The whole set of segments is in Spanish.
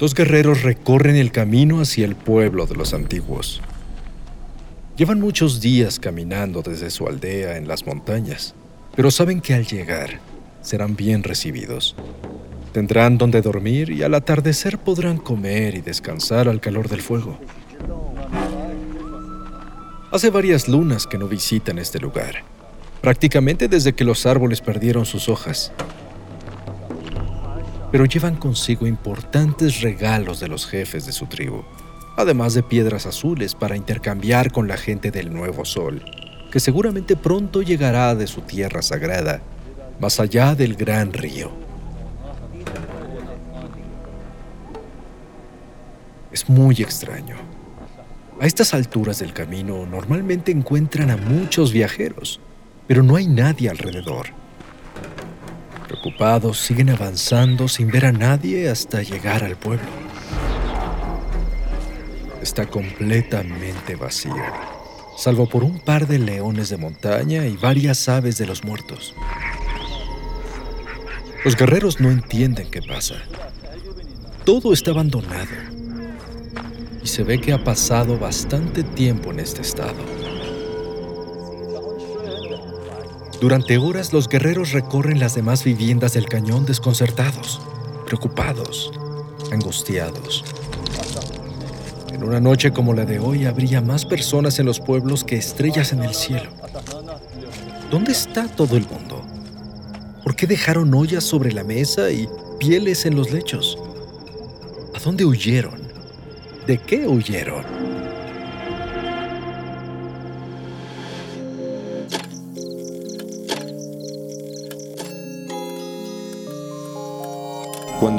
Dos guerreros recorren el camino hacia el pueblo de los antiguos. Llevan muchos días caminando desde su aldea en las montañas, pero saben que al llegar serán bien recibidos. Tendrán donde dormir y al atardecer podrán comer y descansar al calor del fuego. Hace varias lunas que no visitan este lugar, prácticamente desde que los árboles perdieron sus hojas. Pero llevan consigo importantes regalos de los jefes de su tribu, además de piedras azules para intercambiar con la gente del Nuevo Sol, que seguramente pronto llegará de su tierra sagrada, más allá del gran río. Es muy extraño. A estas alturas del camino normalmente encuentran a muchos viajeros, pero no hay nadie alrededor. Preocupados, siguen avanzando sin ver a nadie hasta llegar al pueblo. Está completamente vacío, salvo por un par de leones de montaña y varias aves de los muertos. Los guerreros no entienden qué pasa. Todo está abandonado y se ve que ha pasado bastante tiempo en este estado. Durante horas los guerreros recorren las demás viviendas del cañón desconcertados, preocupados, angustiados. En una noche como la de hoy habría más personas en los pueblos que estrellas en el cielo. ¿Dónde está todo el mundo? ¿Por qué dejaron ollas sobre la mesa y pieles en los lechos? ¿A dónde huyeron? ¿De qué huyeron?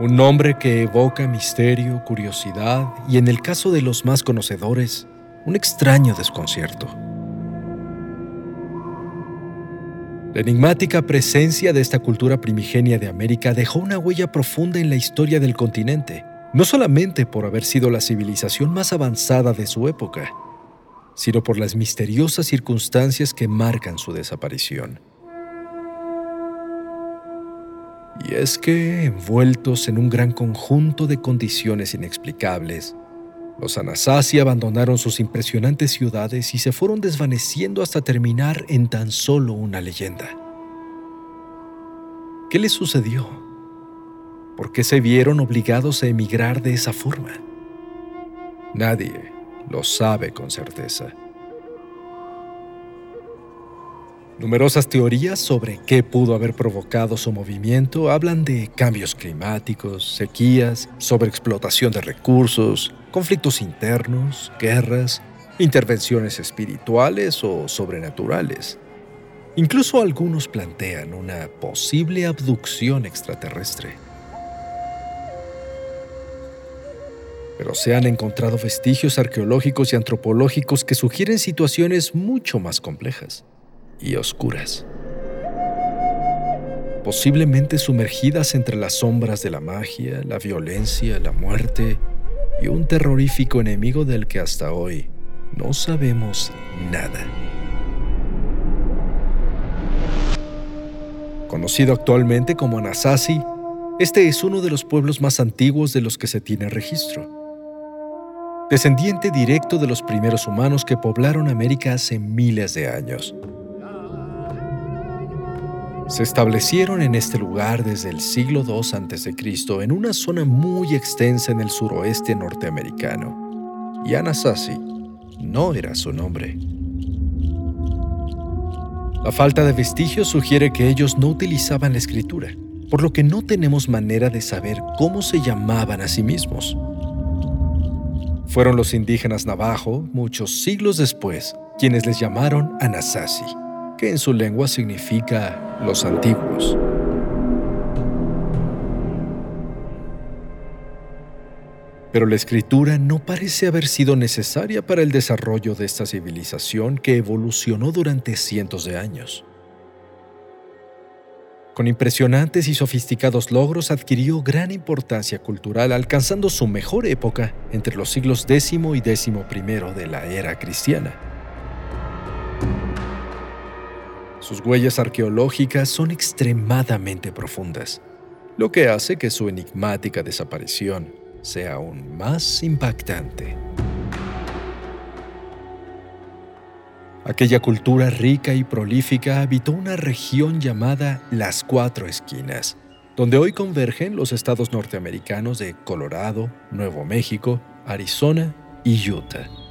Un nombre que evoca misterio, curiosidad y, en el caso de los más conocedores, un extraño desconcierto. La enigmática presencia de esta cultura primigenia de América dejó una huella profunda en la historia del continente no solamente por haber sido la civilización más avanzada de su época, sino por las misteriosas circunstancias que marcan su desaparición. Y es que, envueltos en un gran conjunto de condiciones inexplicables, los Anasazi abandonaron sus impresionantes ciudades y se fueron desvaneciendo hasta terminar en tan solo una leyenda. ¿Qué les sucedió? ¿Por qué se vieron obligados a emigrar de esa forma? Nadie lo sabe con certeza. Numerosas teorías sobre qué pudo haber provocado su movimiento hablan de cambios climáticos, sequías, sobreexplotación de recursos, conflictos internos, guerras, intervenciones espirituales o sobrenaturales. Incluso algunos plantean una posible abducción extraterrestre. pero se han encontrado vestigios arqueológicos y antropológicos que sugieren situaciones mucho más complejas y oscuras. Posiblemente sumergidas entre las sombras de la magia, la violencia, la muerte y un terrorífico enemigo del que hasta hoy no sabemos nada. Conocido actualmente como Anasazi, este es uno de los pueblos más antiguos de los que se tiene registro descendiente directo de los primeros humanos que poblaron América hace miles de años. Se establecieron en este lugar desde el siglo II a.C. en una zona muy extensa en el suroeste norteamericano, y Anasazi no era su nombre. La falta de vestigios sugiere que ellos no utilizaban la escritura, por lo que no tenemos manera de saber cómo se llamaban a sí mismos. Fueron los indígenas navajo, muchos siglos después, quienes les llamaron Anasazi, que en su lengua significa los antiguos. Pero la escritura no parece haber sido necesaria para el desarrollo de esta civilización que evolucionó durante cientos de años. Con impresionantes y sofisticados logros adquirió gran importancia cultural, alcanzando su mejor época entre los siglos X y XI de la era cristiana. Sus huellas arqueológicas son extremadamente profundas, lo que hace que su enigmática desaparición sea aún más impactante. Aquella cultura rica y prolífica habitó una región llamada Las Cuatro Esquinas, donde hoy convergen los estados norteamericanos de Colorado, Nuevo México, Arizona y Utah.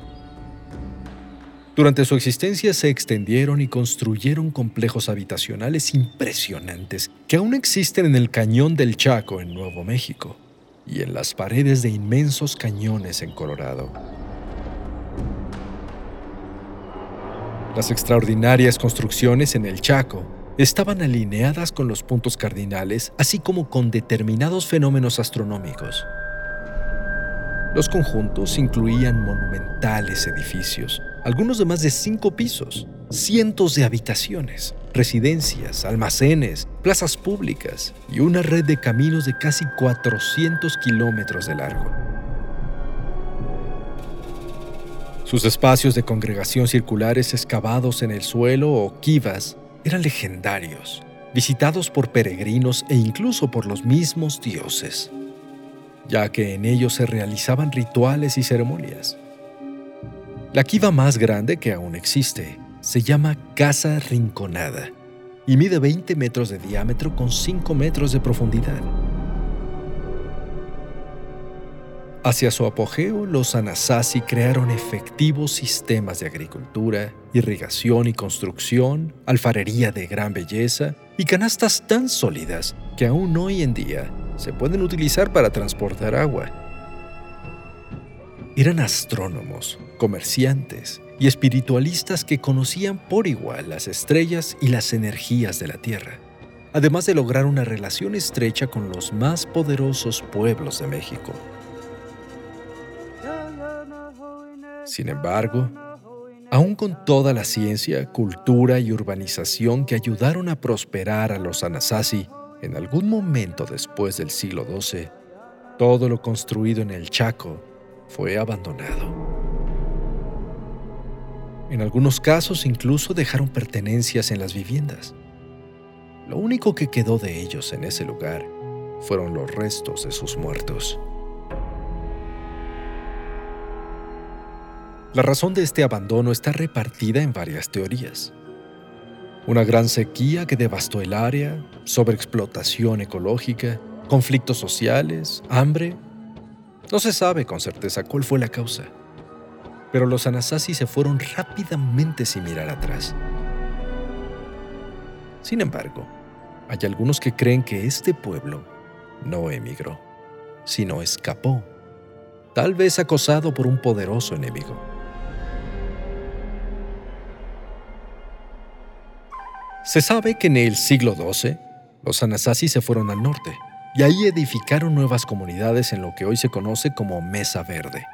Durante su existencia se extendieron y construyeron complejos habitacionales impresionantes que aún existen en el cañón del Chaco en Nuevo México y en las paredes de inmensos cañones en Colorado. Las extraordinarias construcciones en el Chaco estaban alineadas con los puntos cardinales, así como con determinados fenómenos astronómicos. Los conjuntos incluían monumentales edificios, algunos de más de cinco pisos, cientos de habitaciones, residencias, almacenes, plazas públicas y una red de caminos de casi 400 kilómetros de largo. Sus espacios de congregación circulares excavados en el suelo o kivas eran legendarios, visitados por peregrinos e incluso por los mismos dioses, ya que en ellos se realizaban rituales y ceremonias. La kiva más grande que aún existe se llama Casa Rinconada y mide 20 metros de diámetro con 5 metros de profundidad. Hacia su apogeo, los Anasazi crearon efectivos sistemas de agricultura, irrigación y construcción, alfarería de gran belleza y canastas tan sólidas que aún hoy en día se pueden utilizar para transportar agua. Eran astrónomos, comerciantes y espiritualistas que conocían por igual las estrellas y las energías de la Tierra, además de lograr una relación estrecha con los más poderosos pueblos de México. Sin embargo, aún con toda la ciencia, cultura y urbanización que ayudaron a prosperar a los Anasazi, en algún momento después del siglo XII, todo lo construido en el Chaco fue abandonado. En algunos casos incluso dejaron pertenencias en las viviendas. Lo único que quedó de ellos en ese lugar fueron los restos de sus muertos. La razón de este abandono está repartida en varias teorías. Una gran sequía que devastó el área, sobreexplotación ecológica, conflictos sociales, hambre. No se sabe con certeza cuál fue la causa pero los Anasazi se fueron rápidamente sin mirar atrás. Sin embargo, hay algunos que creen que este pueblo no emigró, sino escapó, tal vez acosado por un poderoso enemigo. Se sabe que en el siglo XII, los Anasazi se fueron al norte y ahí edificaron nuevas comunidades en lo que hoy se conoce como Mesa Verde.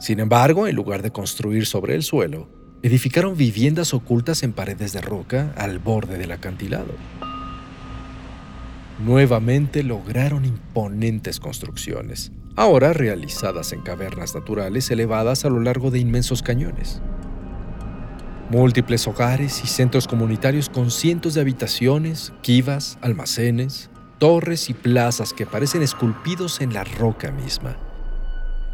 Sin embargo, en lugar de construir sobre el suelo, edificaron viviendas ocultas en paredes de roca al borde del acantilado. Nuevamente lograron imponentes construcciones, ahora realizadas en cavernas naturales elevadas a lo largo de inmensos cañones. Múltiples hogares y centros comunitarios con cientos de habitaciones, kivas, almacenes, torres y plazas que parecen esculpidos en la roca misma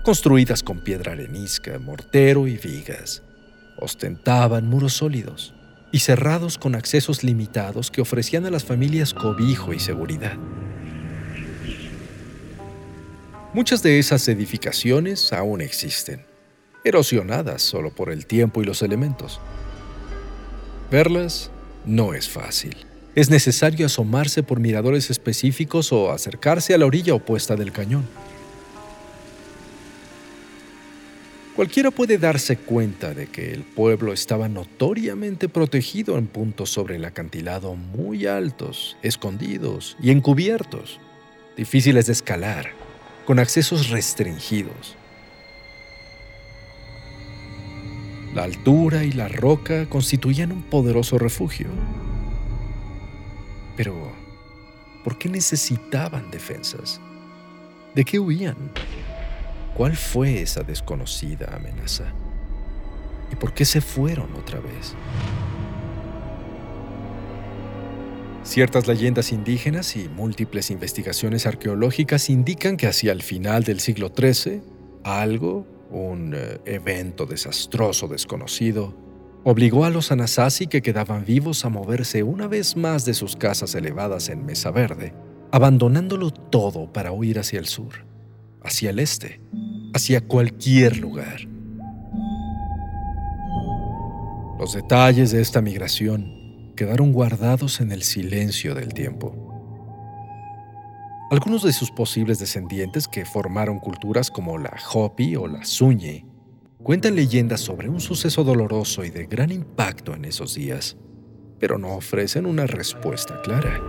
construidas con piedra arenisca, mortero y vigas. Ostentaban muros sólidos y cerrados con accesos limitados que ofrecían a las familias cobijo y seguridad. Muchas de esas edificaciones aún existen, erosionadas solo por el tiempo y los elementos. Verlas no es fácil. Es necesario asomarse por miradores específicos o acercarse a la orilla opuesta del cañón. Cualquiera puede darse cuenta de que el pueblo estaba notoriamente protegido en puntos sobre el acantilado muy altos, escondidos y encubiertos, difíciles de escalar, con accesos restringidos. La altura y la roca constituían un poderoso refugio. Pero, ¿por qué necesitaban defensas? ¿De qué huían? ¿Cuál fue esa desconocida amenaza? ¿Y por qué se fueron otra vez? Ciertas leyendas indígenas y múltiples investigaciones arqueológicas indican que hacia el final del siglo XIII, algo, un eh, evento desastroso desconocido, obligó a los Anasazi que quedaban vivos a moverse una vez más de sus casas elevadas en Mesa Verde, abandonándolo todo para huir hacia el sur, hacia el este, hacia cualquier lugar. Los detalles de esta migración quedaron guardados en el silencio del tiempo. Algunos de sus posibles descendientes que formaron culturas como la Hopi o la Suñe cuentan leyendas sobre un suceso doloroso y de gran impacto en esos días, pero no ofrecen una respuesta clara.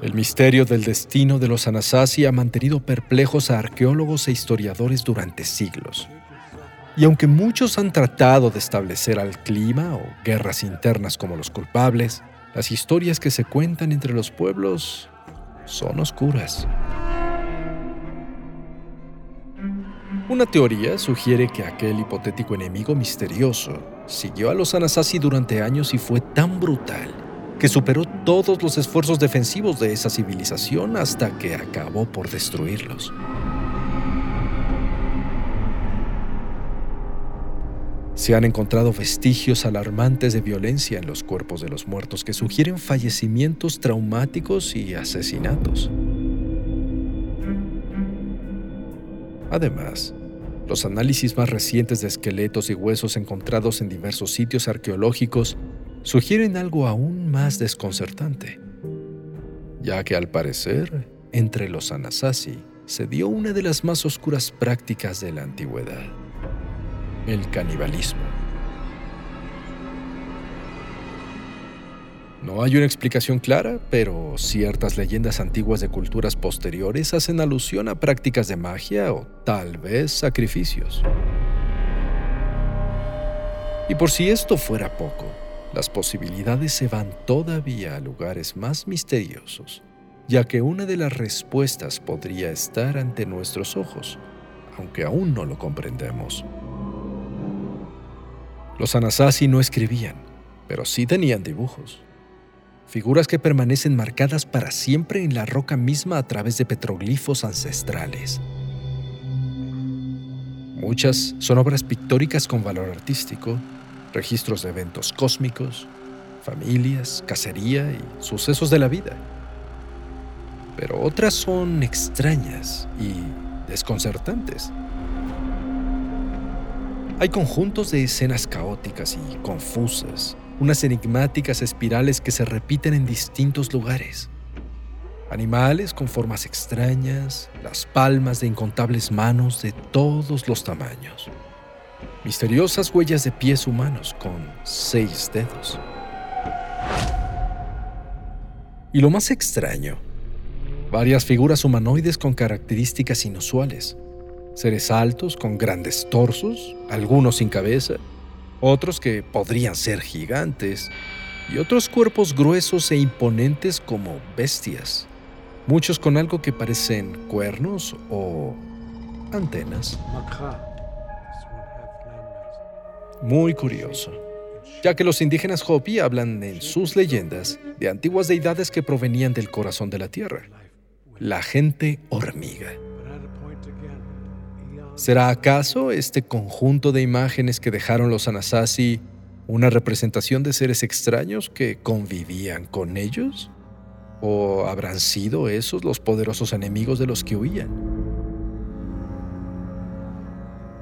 El misterio del destino de los Anasazi ha mantenido perplejos a arqueólogos e historiadores durante siglos. Y aunque muchos han tratado de establecer al clima o guerras internas como los culpables, las historias que se cuentan entre los pueblos son oscuras. Una teoría sugiere que aquel hipotético enemigo misterioso siguió a los Anasazi durante años y fue tan brutal que superó todos los esfuerzos defensivos de esa civilización hasta que acabó por destruirlos. Se han encontrado vestigios alarmantes de violencia en los cuerpos de los muertos que sugieren fallecimientos traumáticos y asesinatos. Además, los análisis más recientes de esqueletos y huesos encontrados en diversos sitios arqueológicos sugieren algo aún más desconcertante, ya que al parecer, entre los Anasazi se dio una de las más oscuras prácticas de la antigüedad el canibalismo. No hay una explicación clara, pero ciertas leyendas antiguas de culturas posteriores hacen alusión a prácticas de magia o tal vez sacrificios. Y por si esto fuera poco, las posibilidades se van todavía a lugares más misteriosos, ya que una de las respuestas podría estar ante nuestros ojos, aunque aún no lo comprendemos. Los Anasazi no escribían, pero sí tenían dibujos. Figuras que permanecen marcadas para siempre en la roca misma a través de petroglifos ancestrales. Muchas son obras pictóricas con valor artístico, registros de eventos cósmicos, familias, cacería y sucesos de la vida. Pero otras son extrañas y desconcertantes. Hay conjuntos de escenas caóticas y confusas, unas enigmáticas espirales que se repiten en distintos lugares. Animales con formas extrañas, las palmas de incontables manos de todos los tamaños. Misteriosas huellas de pies humanos con seis dedos. Y lo más extraño, varias figuras humanoides con características inusuales seres altos con grandes torsos, algunos sin cabeza, otros que podrían ser gigantes, y otros cuerpos gruesos e imponentes como bestias, muchos con algo que parecen cuernos o antenas. Muy curioso, ya que los indígenas Hopi hablan en sus leyendas de antiguas deidades que provenían del corazón de la tierra, la gente hormiga. ¿Será acaso este conjunto de imágenes que dejaron los Anasazi una representación de seres extraños que convivían con ellos? ¿O habrán sido esos los poderosos enemigos de los que huían?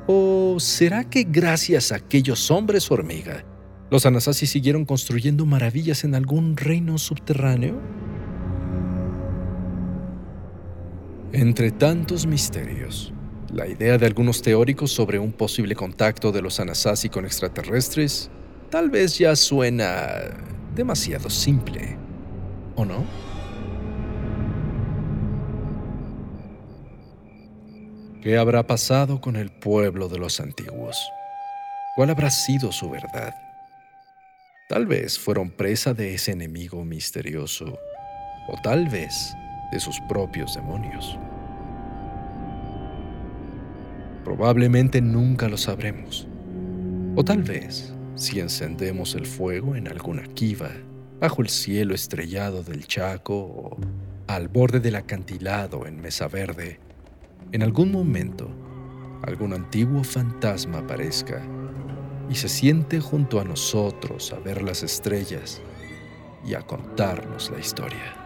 ¿O será que gracias a aquellos hombres hormiga, los Anasazi siguieron construyendo maravillas en algún reino subterráneo? Entre tantos misterios, la idea de algunos teóricos sobre un posible contacto de los Anasazi con extraterrestres tal vez ya suena demasiado simple. ¿O no? ¿Qué habrá pasado con el pueblo de los antiguos? ¿Cuál habrá sido su verdad? Tal vez fueron presa de ese enemigo misterioso, o tal vez de sus propios demonios. Probablemente nunca lo sabremos. O tal vez, si encendemos el fuego en alguna kiva, bajo el cielo estrellado del Chaco o al borde del acantilado en Mesa Verde, en algún momento algún antiguo fantasma aparezca y se siente junto a nosotros a ver las estrellas y a contarnos la historia.